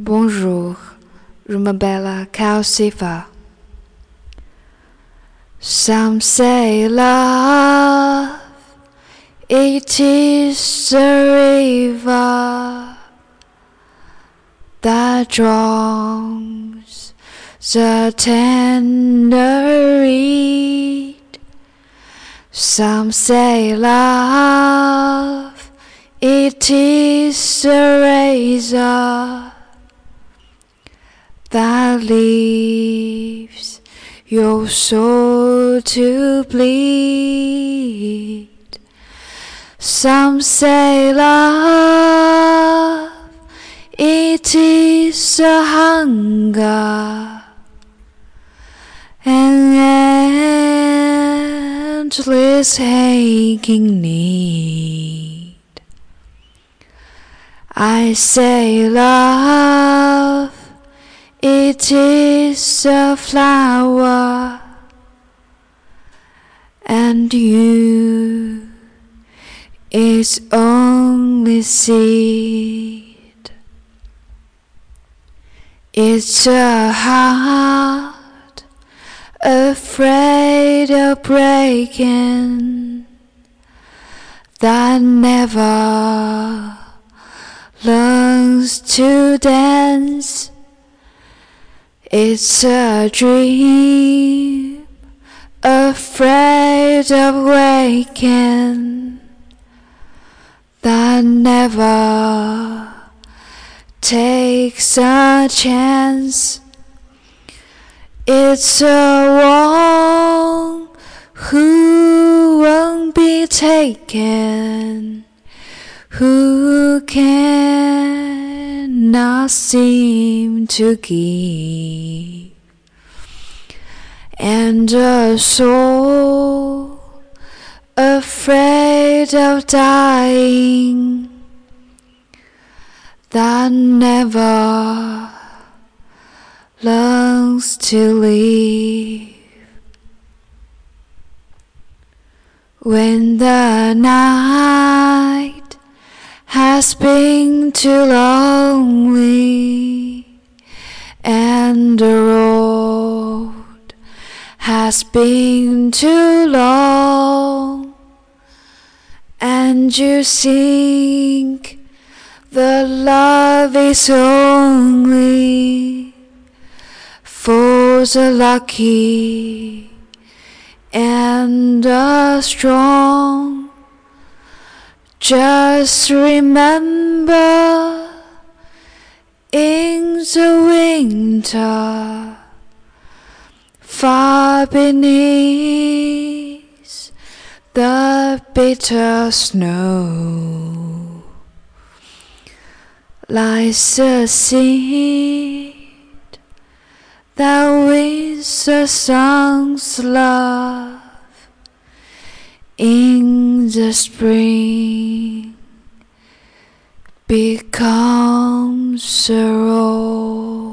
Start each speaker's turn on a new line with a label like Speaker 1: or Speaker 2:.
Speaker 1: Bonjour, je m'appelle Calcifer. Some say love, it is a river that drowns the tender reed. Some say love, it is a razor that leaves your soul to bleed. Some say love, it is a hunger, an endless aching need. I say love, it is a flower, and you its only seed. It's a heart afraid of breaking that never learns to dance. It's a dream afraid of waking that never takes a chance. It's a one who won't be taken, who cannot seem to give, and a soul afraid of dying that never longs to live. When the night has been too lonely and the road has been too long, and you think the love is only for the lucky and the strong. Just remember in the winter, far beneath the bitter snow, lies a seed that wins the sun's love the spring becomes a rose.